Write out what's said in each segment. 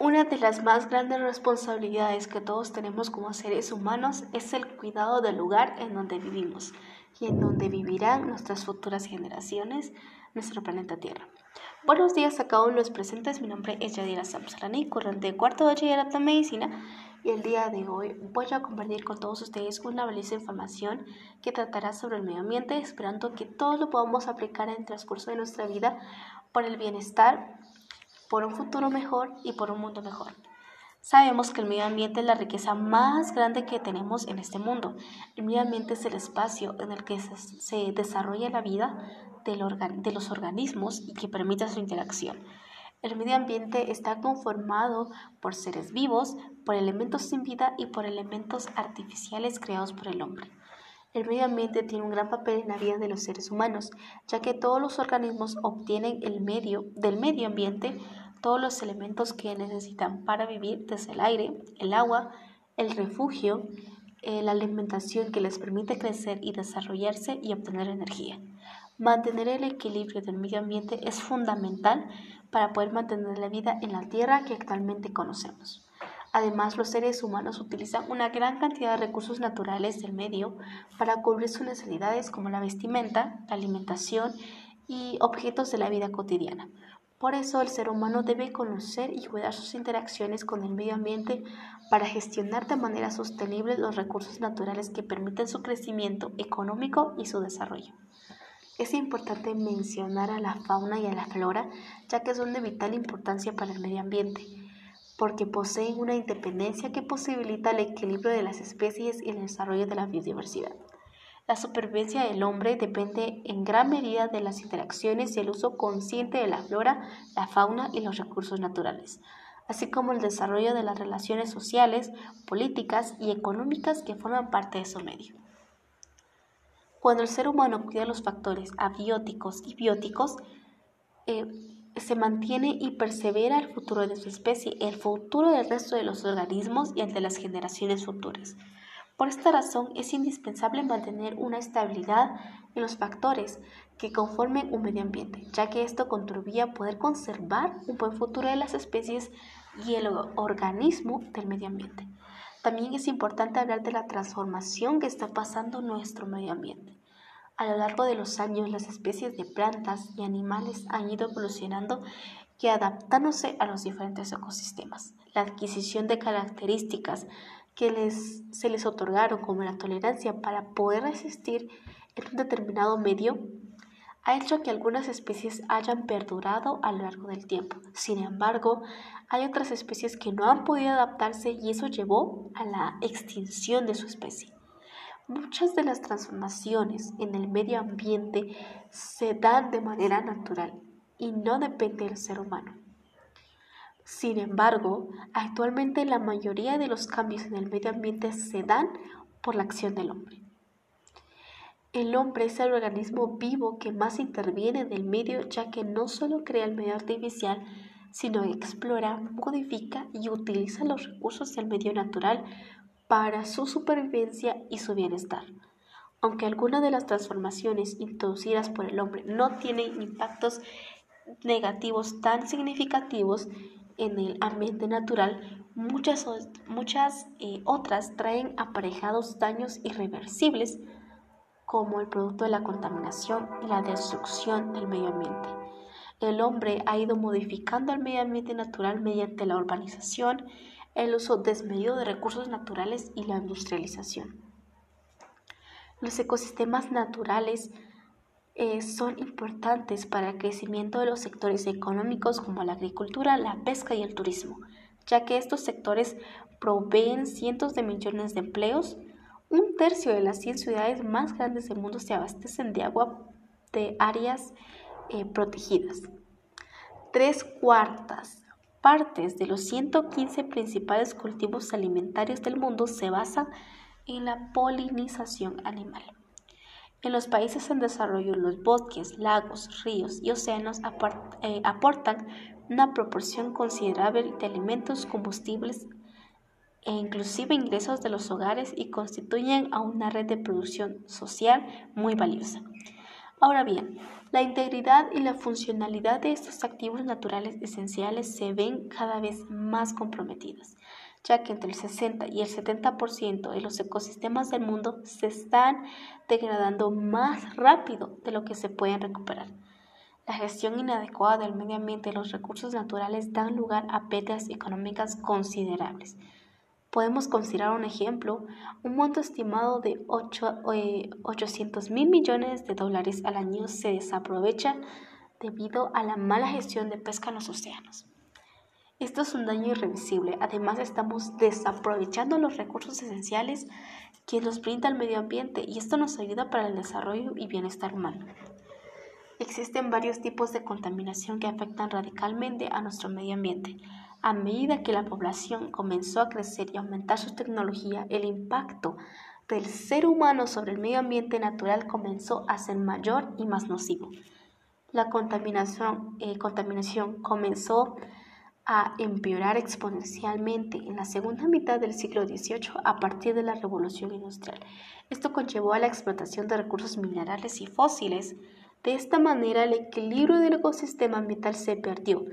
Una de las más grandes responsabilidades que todos tenemos como seres humanos es el cuidado del lugar en donde vivimos y en donde vivirán nuestras futuras generaciones, nuestro planeta Tierra. Buenos días a cada uno de los presentes, mi nombre es Yadira Samsalani, corriente de cuarto de bachillerato en medicina y el día de hoy voy a compartir con todos ustedes una valiosa información que tratará sobre el medio ambiente, esperando que todos lo podamos aplicar en el transcurso de nuestra vida por el bienestar por un futuro mejor y por un mundo mejor. Sabemos que el medio ambiente es la riqueza más grande que tenemos en este mundo. El medio ambiente es el espacio en el que se, desarrolla la vida de los organismos y que permite su interacción. El medio ambiente está conformado por seres vivos, por elementos sin vida y por elementos artificiales creados por el hombre. El medio ambiente tiene un gran papel en la vida de los seres humanos, ya que todos los organismos obtienen el medio, del medio ambiente todos los elementos que necesitan para vivir, desde el aire, el agua, el refugio, eh, la alimentación que les permite crecer y desarrollarse y obtener energía. Mantener el equilibrio del medio ambiente es fundamental para poder mantener la vida en la Tierra que actualmente conocemos. Además, los seres humanos utilizan una gran cantidad de recursos naturales del medio para cubrir sus necesidades como la vestimenta, la alimentación y objetos de la vida cotidiana. Por eso el ser humano debe conocer y cuidar sus interacciones con el medio ambiente para gestionar de manera sostenible los recursos naturales que permiten su crecimiento económico y su desarrollo. Es importante mencionar a la fauna y a la flora, ya que son de vital importancia para el medio ambiente porque poseen una independencia que posibilita el equilibrio de las especies y el desarrollo de la biodiversidad. La supervivencia del hombre depende en gran medida de las interacciones y el uso consciente de la flora, la fauna y los recursos naturales, así como el desarrollo de las relaciones sociales, políticas y económicas que forman parte de su medio. Cuando el ser humano cuida los factores abióticos y bióticos, eh, se mantiene y persevera el futuro de su especie, el futuro del resto de los organismos y el de las generaciones futuras. Por esta razón es indispensable mantener una estabilidad en los factores que conformen un medio ambiente, ya que esto contribuye a poder conservar un buen futuro de las especies y el organismo del medio ambiente. También es importante hablar de la transformación que está pasando nuestro medio ambiente. A lo largo de los años, las especies de plantas y animales han ido evolucionando y adaptándose a los diferentes ecosistemas. La adquisición de características que se les otorgaron como la tolerancia para poder resistir en un determinado medio ha hecho que algunas especies hayan perdurado a lo largo del tiempo. Sin embargo, hay otras especies que no han podido adaptarse y eso llevó a la extinción de su especie. Muchas de las transformaciones en el medio ambiente se dan de manera natural y no depende del ser humano. Sin embargo, actualmente la mayoría de los cambios en el medio ambiente se dan por la acción del hombre. El hombre es el organismo vivo que más interviene en el medio ya que no solo crea el medio artificial, sino explora, modifica y utiliza los recursos del medio natural para su supervivencia y su bienestar. Aunque algunas de las transformaciones introducidas por el hombre no tienen impactos negativos tan significativos en el ambiente natural, muchas, muchas eh, otras traen aparejados daños irreversibles como el producto de la contaminación y la destrucción del medio ambiente. El hombre ha ido modificando el medio ambiente natural mediante la urbanización, el uso desmedido de recursos naturales y la industrialización. Los ecosistemas naturales eh, son importantes para el crecimiento de los sectores económicos como la agricultura, la pesca y el turismo, ya que estos sectores proveen cientos de millones de empleos. Un tercio de las 100 ciudades más grandes del mundo se abastecen de agua de áreas eh, protegidas. Tres cuartas partes de los 115 principales cultivos alimentarios del mundo se basan en la polinización animal. En los países en desarrollo, los bosques, lagos, ríos y océanos eh, aportan una proporción considerable de alimentos, combustibles e inclusive ingresos de los hogares y constituyen a una red de producción social muy valiosa. Ahora bien, la integridad y la funcionalidad de estos activos naturales esenciales se ven cada vez más comprometidas, ya que entre el 60 y el 70% de los ecosistemas del mundo se están degradando más rápido de lo que se pueden recuperar. La gestión inadecuada del medio ambiente y los recursos naturales dan lugar a pérdidas económicas considerables. Podemos considerar un ejemplo, un monto estimado de 800 eh, mil millones de dólares al año se desaprovecha debido a la mala gestión de pesca en los océanos. Esto es un daño irreversible. Además, estamos desaprovechando los recursos esenciales que nos brinda el medio ambiente y esto nos ayuda para el desarrollo y bienestar humano. Existen varios tipos de contaminación que afectan radicalmente a nuestro medio ambiente. A medida que la población comenzó a crecer y aumentar su tecnología, el impacto del ser humano sobre el medio ambiente natural comenzó a ser mayor y más nocivo. La contaminación, eh, contaminación comenzó a empeorar exponencialmente en la segunda mitad del siglo XVIII a partir de la revolución industrial. Esto conllevó a la explotación de recursos minerales y fósiles, de esta manera, el equilibrio del ecosistema ambiental se perdió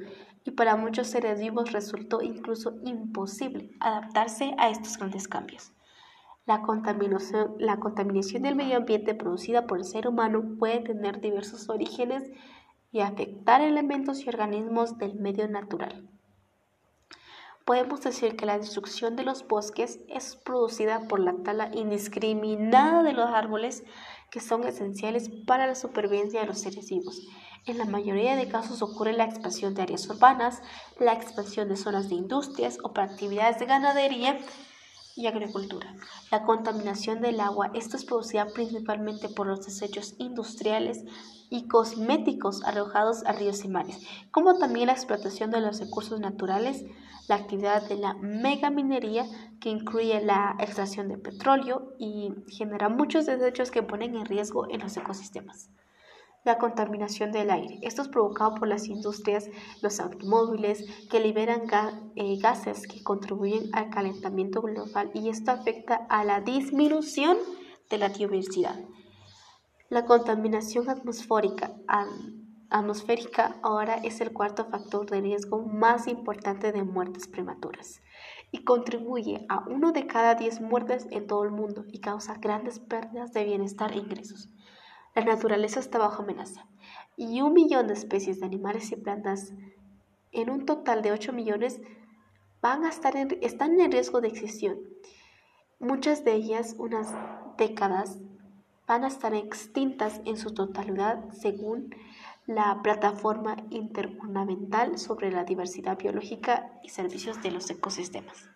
y para muchos seres vivos resultó incluso imposible adaptarse a estos grandes cambios. La contaminación, la contaminación del medio ambiente producida por el ser humano puede tener diversos orígenes y afectar elementos y organismos del medio natural. Podemos decir que la destrucción de los bosques es producida por la tala indiscriminada de los árboles que son esenciales para la supervivencia de los seres vivos. En la mayoría de casos ocurre la expansión de áreas urbanas, la expansión de zonas de industrias o para actividades de ganadería y agricultura. La contaminación del agua, esto es producida principalmente por los desechos industriales y cosméticos arrojados a ríos y mares, como también la explotación de los recursos naturales, la actividad de la megaminería, que incluye la extracción de petróleo y genera muchos desechos que ponen en riesgo en los ecosistemas. La contaminación del aire. Esto es provocado por las industrias, los automóviles, que liberan eh, gases que contribuyen al calentamiento global y esto afecta a la disminución de la biodiversidad. La contaminación atmosférica atmosférica ahora es el cuarto factor de riesgo más importante de muertes prematuras y contribuye a uno de cada diez muertes en todo el mundo y causa grandes pérdidas de bienestar e ingresos. La naturaleza está bajo amenaza y un millón de especies de animales y plantas en un total de 8 millones van a estar están en riesgo de extinción. Muchas de ellas, unas décadas, van a estar extintas en su totalidad según la Plataforma Intergubernamental sobre la Diversidad Biológica y Servicios de los Ecosistemas.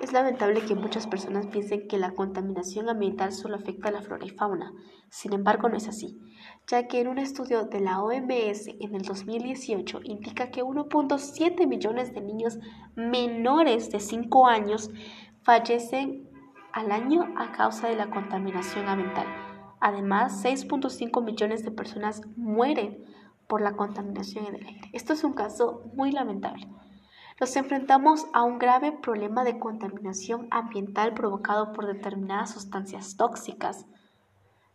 Es lamentable que muchas personas piensen que la contaminación ambiental solo afecta a la flora y fauna. Sin embargo, no es así, ya que en un estudio de la OMS en el 2018 indica que 1.7 millones de niños menores de 5 años fallecen al año a causa de la contaminación ambiental Además, 6.5 millones de personas mueren por la contaminación en el aire. Esto es un caso muy lamentable. Nos enfrentamos a un grave problema de contaminación ambiental provocado por determinadas sustancias tóxicas.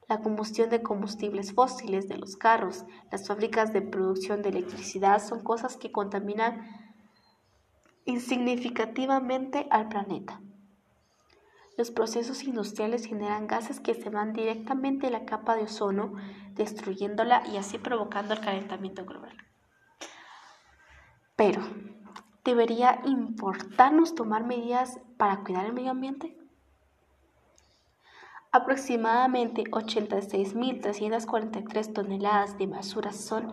La combustión de combustibles fósiles de los carros, las fábricas de producción de electricidad son cosas que contaminan insignificativamente al planeta. Los procesos industriales generan gases que se van directamente a la capa de ozono, destruyéndola y así provocando el calentamiento global. Pero, ¿debería importarnos tomar medidas para cuidar el medio ambiente? Aproximadamente 86.343 toneladas de basura son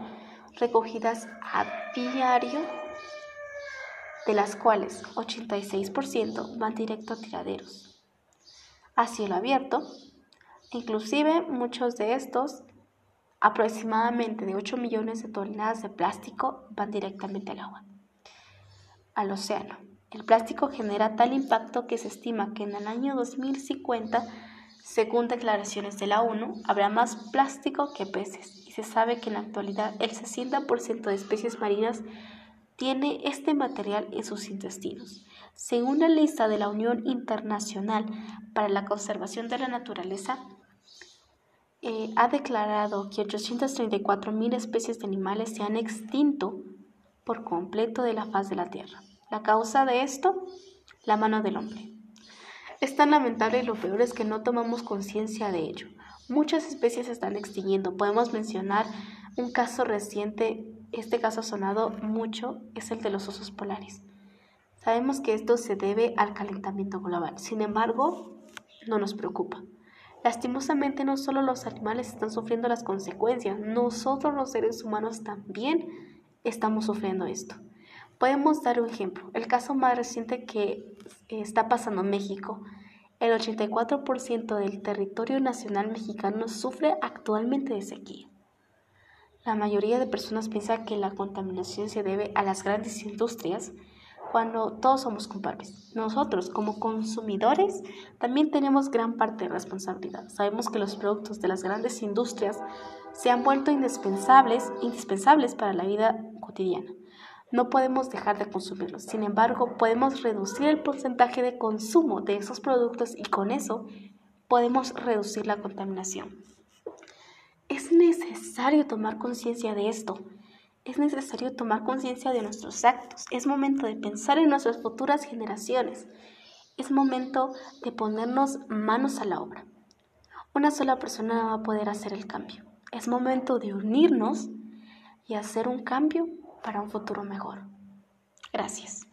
recogidas a diario, de las cuales 86% van directo a tiraderos a cielo abierto. Inclusive muchos de estos, aproximadamente de 8 millones de toneladas de plástico, van directamente al agua, al océano. El plástico genera tal impacto que se estima que en el año 2050, según declaraciones de la ONU, habrá más plástico que peces y se sabe que en la actualidad el 60% de especies marinas tiene este material en sus intestinos. Según la lista de la Unión Internacional para la Conservación de la Naturaleza, eh, ha declarado que 834.000 especies de animales se han extinto por completo de la faz de la Tierra. La causa de esto, la mano del hombre. Es tan lamentable y lo peor es que no tomamos conciencia de ello. Muchas especies se están extinguiendo. Podemos mencionar un caso reciente, este caso ha sonado mucho, es el de los osos polares. Sabemos que esto se debe al calentamiento global, sin embargo, no nos preocupa. Lastimosamente no solo los animales están sufriendo las consecuencias, nosotros los seres humanos también estamos sufriendo esto. Podemos dar un ejemplo. El caso más reciente que está pasando en México. El 84% del territorio nacional mexicano sufre actualmente de sequía. La mayoría de personas piensa que la contaminación se debe a las grandes industrias cuando todos somos culpables. Nosotros, como consumidores, también tenemos gran parte de responsabilidad. Sabemos que los productos de las grandes industrias se han vuelto indispensables, indispensables para la vida cotidiana. No podemos dejar de consumirlos. Sin embargo, podemos reducir el porcentaje de consumo de esos productos y con eso podemos reducir la contaminación. Es necesario tomar conciencia de esto es necesario tomar conciencia de nuestros actos. Es momento de pensar en nuestras futuras generaciones. Es momento de ponernos manos a la obra. Una sola persona no va a poder hacer el cambio. Es momento de unirnos y hacer un cambio para un futuro mejor. Gracias.